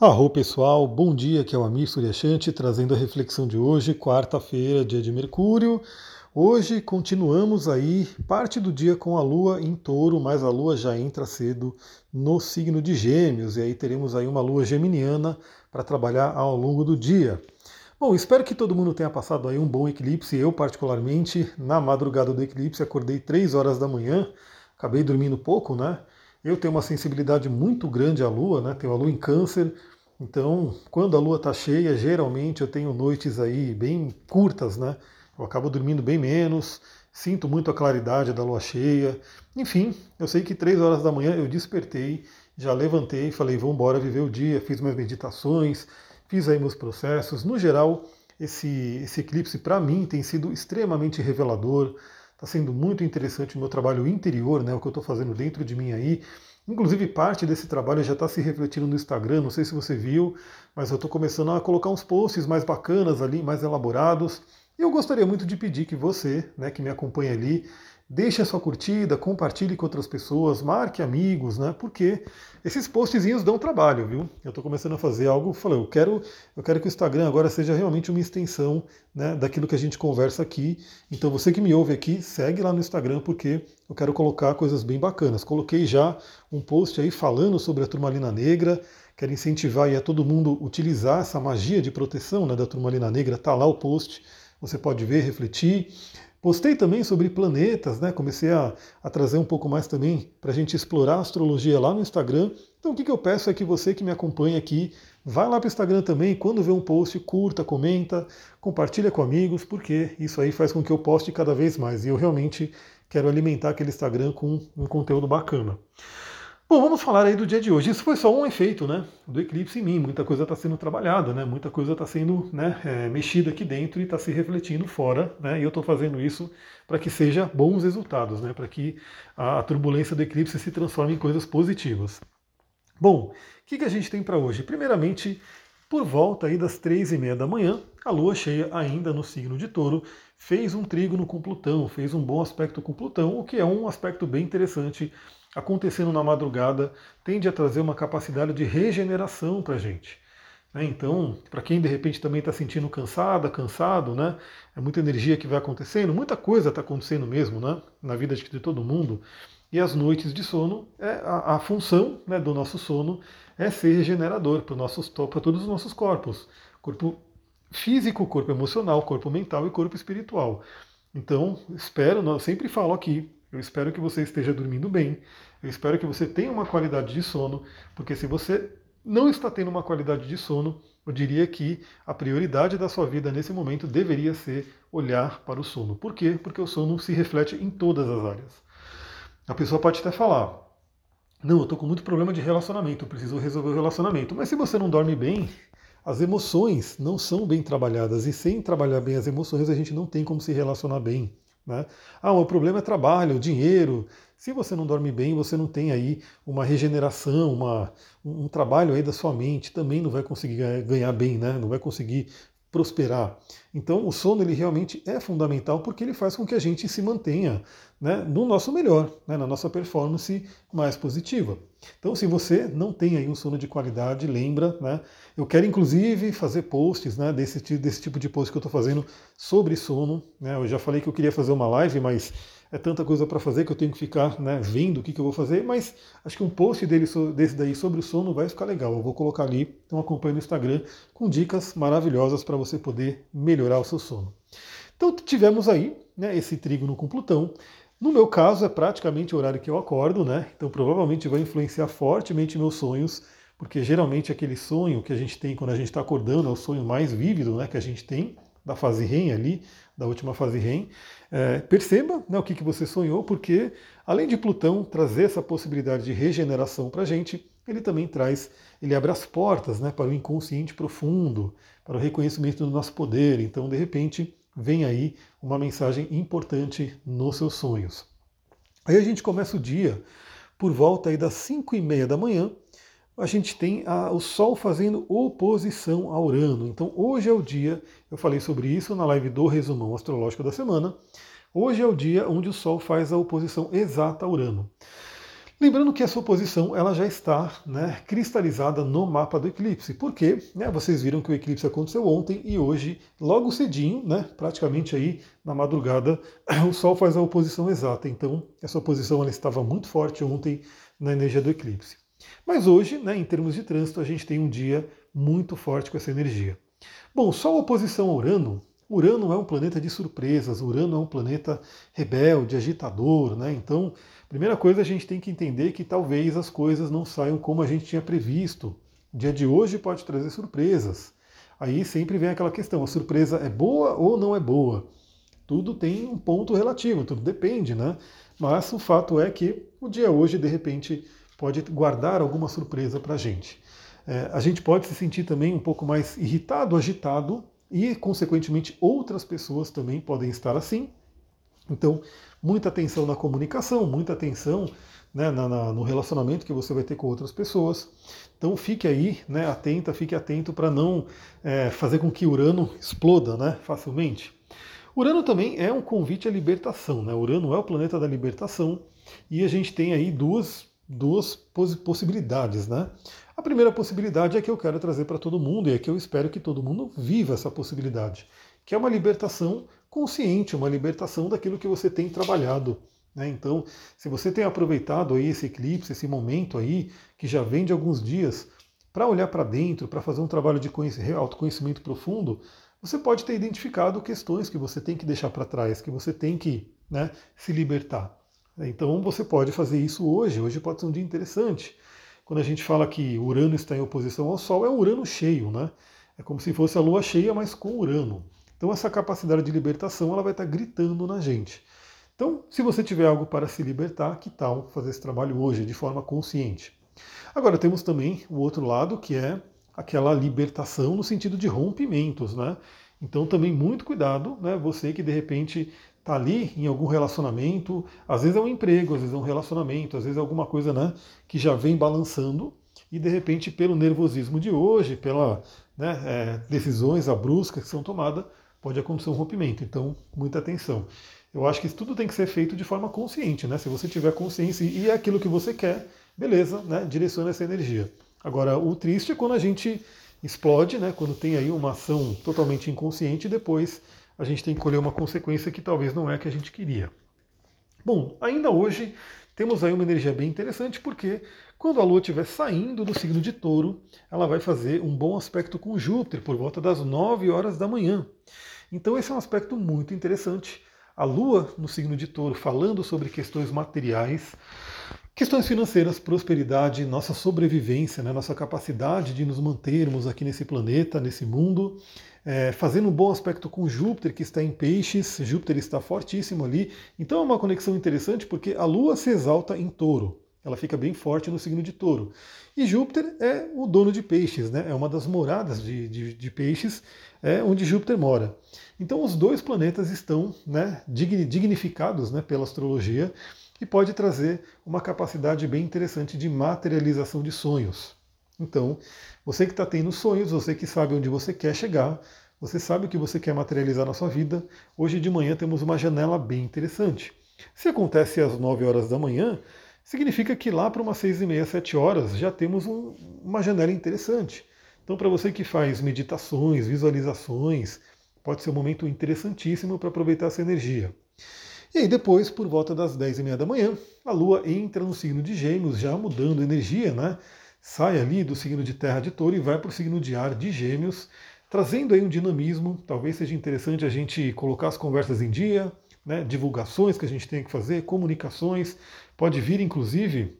Arro pessoal, bom dia, aqui é o Amir Suryashanti trazendo a reflexão de hoje, quarta-feira, dia de Mercúrio. Hoje continuamos aí parte do dia com a Lua em touro, mas a Lua já entra cedo no signo de Gêmeos, e aí teremos aí uma Lua geminiana para trabalhar ao longo do dia. Bom, espero que todo mundo tenha passado aí um bom eclipse. Eu, particularmente, na madrugada do eclipse, acordei 3 horas da manhã, acabei dormindo pouco, né? Eu tenho uma sensibilidade muito grande à Lua, né? Tenho a Lua em câncer, então quando a Lua está cheia, geralmente eu tenho noites aí bem curtas, né? Eu acabo dormindo bem menos, sinto muito a claridade da Lua cheia. Enfim, eu sei que três horas da manhã eu despertei, já levantei, falei vamos embora viver o dia, fiz minhas meditações, fiz aí meus processos. No geral, esse, esse eclipse para mim tem sido extremamente revelador. Está sendo muito interessante o meu trabalho interior, né, o que eu estou fazendo dentro de mim aí. Inclusive, parte desse trabalho já está se refletindo no Instagram, não sei se você viu, mas eu estou começando a colocar uns posts mais bacanas ali, mais elaborados. E eu gostaria muito de pedir que você, né, que me acompanha ali, Deixe a sua curtida, compartilhe com outras pessoas, marque amigos, né? Porque esses postzinhos dão trabalho, viu? Eu estou começando a fazer algo, falei, eu quero, eu quero que o Instagram agora seja realmente uma extensão né, daquilo que a gente conversa aqui. Então você que me ouve aqui, segue lá no Instagram, porque eu quero colocar coisas bem bacanas. Coloquei já um post aí falando sobre a turmalina negra, quero incentivar a todo mundo utilizar essa magia de proteção né, da turmalina negra, tá lá o post, você pode ver, refletir. Postei também sobre planetas, né? Comecei a, a trazer um pouco mais também para a gente explorar a astrologia lá no Instagram. Então o que, que eu peço é que você que me acompanha aqui, vá lá para o Instagram também, quando vê um post, curta, comenta, compartilha com amigos, porque isso aí faz com que eu poste cada vez mais. E eu realmente quero alimentar aquele Instagram com um conteúdo bacana. Bom, vamos falar aí do dia de hoje. Isso foi só um efeito né, do eclipse em mim. Muita coisa está sendo trabalhada, né, muita coisa está sendo né, é, mexida aqui dentro e está se refletindo fora. Né, e eu estou fazendo isso para que seja bons resultados, né, para que a, turbulência do eclipse se transforme em coisas positivas. Bom, o que, que a gente tem para hoje? Primeiramente, por volta aí das três e meia da manhã, a Lua cheia ainda no signo de Touro fez um trígono com Plutão, fez um bom aspecto com Plutão, o que é um aspecto bem interessante acontecendo na madrugada tende a trazer uma capacidade de regeneração para a gente. Né? Então, para quem de repente também está sentindo cansada, cansado, né? é muita energia que vai acontecendo, muita coisa está acontecendo mesmo né? na vida de todo mundo. E as noites de sono, é a, a função né, do nosso sono é ser regenerador para todos os nossos corpos. Corpo físico, corpo emocional, corpo mental e corpo espiritual. Então, espero, sempre falo aqui, eu espero que você esteja dormindo bem. Eu espero que você tenha uma qualidade de sono, porque se você não está tendo uma qualidade de sono, eu diria que a prioridade da sua vida nesse momento deveria ser olhar para o sono. Por quê? Porque o sono se reflete em todas as áreas. A pessoa pode até falar: Não, eu estou com muito problema de relacionamento, preciso resolver o relacionamento. Mas se você não dorme bem, as emoções não são bem trabalhadas. E sem trabalhar bem as emoções, a gente não tem como se relacionar bem. Né? Ah, o problema é trabalho, dinheiro. Se você não dorme bem, você não tem aí uma regeneração, uma, um trabalho aí da sua mente, também não vai conseguir ganhar bem, né? não vai conseguir prosperar. Então o sono ele realmente é fundamental porque ele faz com que a gente se mantenha né, no nosso melhor, né, na nossa performance mais positiva. Então se você não tem aí um sono de qualidade, lembra, né, eu quero inclusive fazer posts né, desse, desse tipo de post que eu estou fazendo sobre sono. Né, eu já falei que eu queria fazer uma live, mas é tanta coisa para fazer que eu tenho que ficar né, vendo o que, que, eu vou fazer, mas acho que um post dele, desse daí sobre o sono vai ficar legal. Eu vou colocar ali, então acompanhe no Instagram, com dicas maravilhosas para você poder melhorar o seu sono. Então tivemos aí né, esse trígono com Plutão. No meu caso, é praticamente o horário que eu acordo, né? Então provavelmente vai influenciar fortemente meus sonhos, porque geralmente aquele sonho que a gente tem quando a gente está acordando é o sonho mais vívido né, que a gente tem, da fase REM ali, da última fase REM. É, perceba né, o que, que você sonhou, porque além de Plutão trazer essa possibilidade de regeneração para a gente, ele também traz, ele abre as portas né, para o inconsciente profundo, para o reconhecimento do nosso poder. Então, de repente, vem aí uma mensagem importante nos seus sonhos. Aí a gente começa o dia por volta aí das 5 e meia da manhã, a gente tem a, o Sol fazendo oposição a Urano. Então hoje é o dia, eu falei sobre isso na live do resumão astrológico da semana. Hoje é o dia onde o Sol faz a oposição exata a Urano. Lembrando que a sua posição ela já está né, cristalizada no mapa do eclipse, porque né, vocês viram que o eclipse aconteceu ontem e hoje, logo cedinho, né, praticamente aí na madrugada, o Sol faz a oposição exata. Então, a sua posição ela estava muito forte ontem na energia do eclipse. Mas hoje, né, em termos de trânsito, a gente tem um dia muito forte com essa energia. Bom, Sol oposição a Urano. Urano é um planeta de surpresas, Urano é um planeta rebelde, agitador, né? Então, primeira coisa a gente tem que entender que talvez as coisas não saiam como a gente tinha previsto. O dia de hoje pode trazer surpresas. Aí sempre vem aquela questão: a surpresa é boa ou não é boa? Tudo tem um ponto relativo, tudo depende, né? Mas o fato é que o dia hoje, de repente, pode guardar alguma surpresa para a gente. É, a gente pode se sentir também um pouco mais irritado, agitado, e, consequentemente, outras pessoas também podem estar assim. Então, muita atenção na comunicação, muita atenção né, na, na, no relacionamento que você vai ter com outras pessoas. Então, fique aí, né, atenta, fique atento para não é, fazer com que Urano exploda né, facilmente. Urano também é um convite à libertação. Né? Urano é o planeta da libertação e a gente tem aí duas duas possibilidades, né? A primeira possibilidade é que eu quero trazer para todo mundo e é que eu espero que todo mundo viva essa possibilidade, que é uma libertação consciente, uma libertação daquilo que você tem trabalhado. Né? Então, se você tem aproveitado aí esse eclipse, esse momento aí, que já vem de alguns dias, para olhar para dentro, para fazer um trabalho de autoconhecimento profundo, você pode ter identificado questões que você tem que deixar para trás, que você tem que né, se libertar. Então você pode fazer isso hoje, hoje pode ser um dia interessante. Quando a gente fala que Urano está em oposição ao Sol, é um Urano cheio, né? É como se fosse a Lua cheia, mas com Urano. Então essa capacidade de libertação ela vai estar gritando na gente. Então, se você tiver algo para se libertar, que tal fazer esse trabalho hoje de forma consciente? Agora temos também o outro lado, que é aquela libertação no sentido de rompimentos, né? Então também muito cuidado, né? Você que de repente está ali em algum relacionamento, às vezes é um emprego, às vezes é um relacionamento, às vezes é alguma coisa né, que já vem balançando e de repente pelo nervosismo de hoje, pelas né, é, decisões abruptas que são tomadas, pode acontecer um rompimento. Então, muita atenção. Eu acho que isso tudo tem que ser feito de forma consciente, né? Se você tiver consciência e é aquilo que você quer, beleza, né? Direciona essa energia. Agora, o triste é quando a gente explode, né? Quando tem aí uma ação totalmente inconsciente e depois a gente tem que colher uma consequência que talvez não é a que a gente queria. Bom, ainda hoje temos aí uma energia bem interessante, porque quando a Lua estiver saindo do signo de touro, ela vai fazer um bom aspecto com Júpiter por volta das 9 horas da manhã. Então esse é um aspecto muito interessante. A Lua no signo de touro falando sobre questões materiais, questões financeiras, prosperidade, nossa sobrevivência, né, nossa capacidade de nos mantermos aqui nesse planeta, nesse mundo é, fazendo um bom aspecto com Júpiter, que está em peixes, Júpiter está fortíssimo ali. Então é uma conexão interessante porque a Lua se exalta em touro. Ela fica bem forte no signo de touro. E Júpiter é o dono de peixes, né? é uma das moradas de, de, de peixes, é onde Júpiter mora. Então os dois planetas estão né, dignificados né, pela astrologia e pode trazer uma capacidade bem interessante de materialização de sonhos. Então, você que está tendo sonhos, você que sabe onde você quer chegar, você sabe o que você quer materializar na sua vida, hoje de manhã temos uma janela bem interessante. Se acontece às 9 horas da manhã, significa que lá para umas 6 e meia, 7 horas já temos um, uma janela interessante. Então, para você que faz meditações, visualizações, pode ser um momento interessantíssimo para aproveitar essa energia. E aí depois, por volta das 10 e meia da manhã, a Lua entra no signo de Gêmeos, já mudando energia, né? Sai ali do signo de terra de touro e vai para o signo de ar de gêmeos, trazendo aí um dinamismo. Talvez seja interessante a gente colocar as conversas em dia, né, divulgações que a gente tem que fazer, comunicações. Pode vir, inclusive,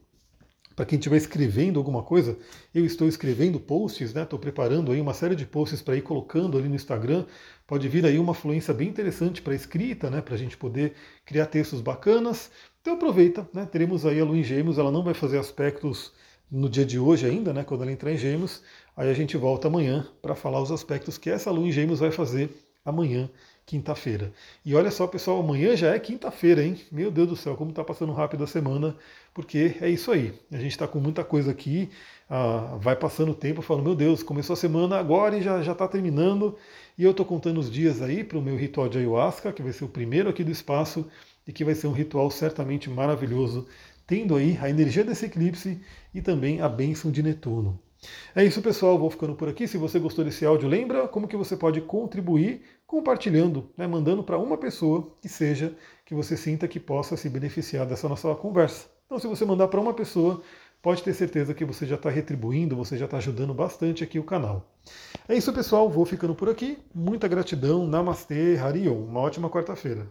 para quem estiver escrevendo alguma coisa, eu estou escrevendo posts, né? Estou preparando aí uma série de posts para ir colocando ali no Instagram. Pode vir aí uma fluência bem interessante para escrita, né? Para a gente poder criar textos bacanas. Então aproveita, né? Teremos aí a Lua em Gêmeos, ela não vai fazer aspectos no dia de hoje ainda, né, quando ela entrar em Gêmeos. Aí a gente volta amanhã para falar os aspectos que essa lua em Gêmeos vai fazer amanhã, quinta-feira. E olha só, pessoal, amanhã já é quinta-feira, hein? Meu Deus do céu, como está passando rápido a semana, porque é isso aí. A gente está com muita coisa aqui, ah, vai passando o tempo, falando, meu Deus, começou a semana agora e já está terminando. E eu estou contando os dias aí para o meu ritual de ayahuasca, que vai ser o primeiro aqui do espaço e que vai ser um ritual certamente maravilhoso tendo aí a energia desse eclipse e também a bênção de Netuno. É isso, pessoal. Vou ficando por aqui. Se você gostou desse áudio, lembra como que você pode contribuir compartilhando, né, mandando para uma pessoa que seja que você sinta que possa se beneficiar dessa nossa conversa. Então, se você mandar para uma pessoa, pode ter certeza que você já está retribuindo, você já está ajudando bastante aqui o canal. É isso, pessoal. Vou ficando por aqui. Muita gratidão. Namastê, Harion. Uma ótima quarta-feira.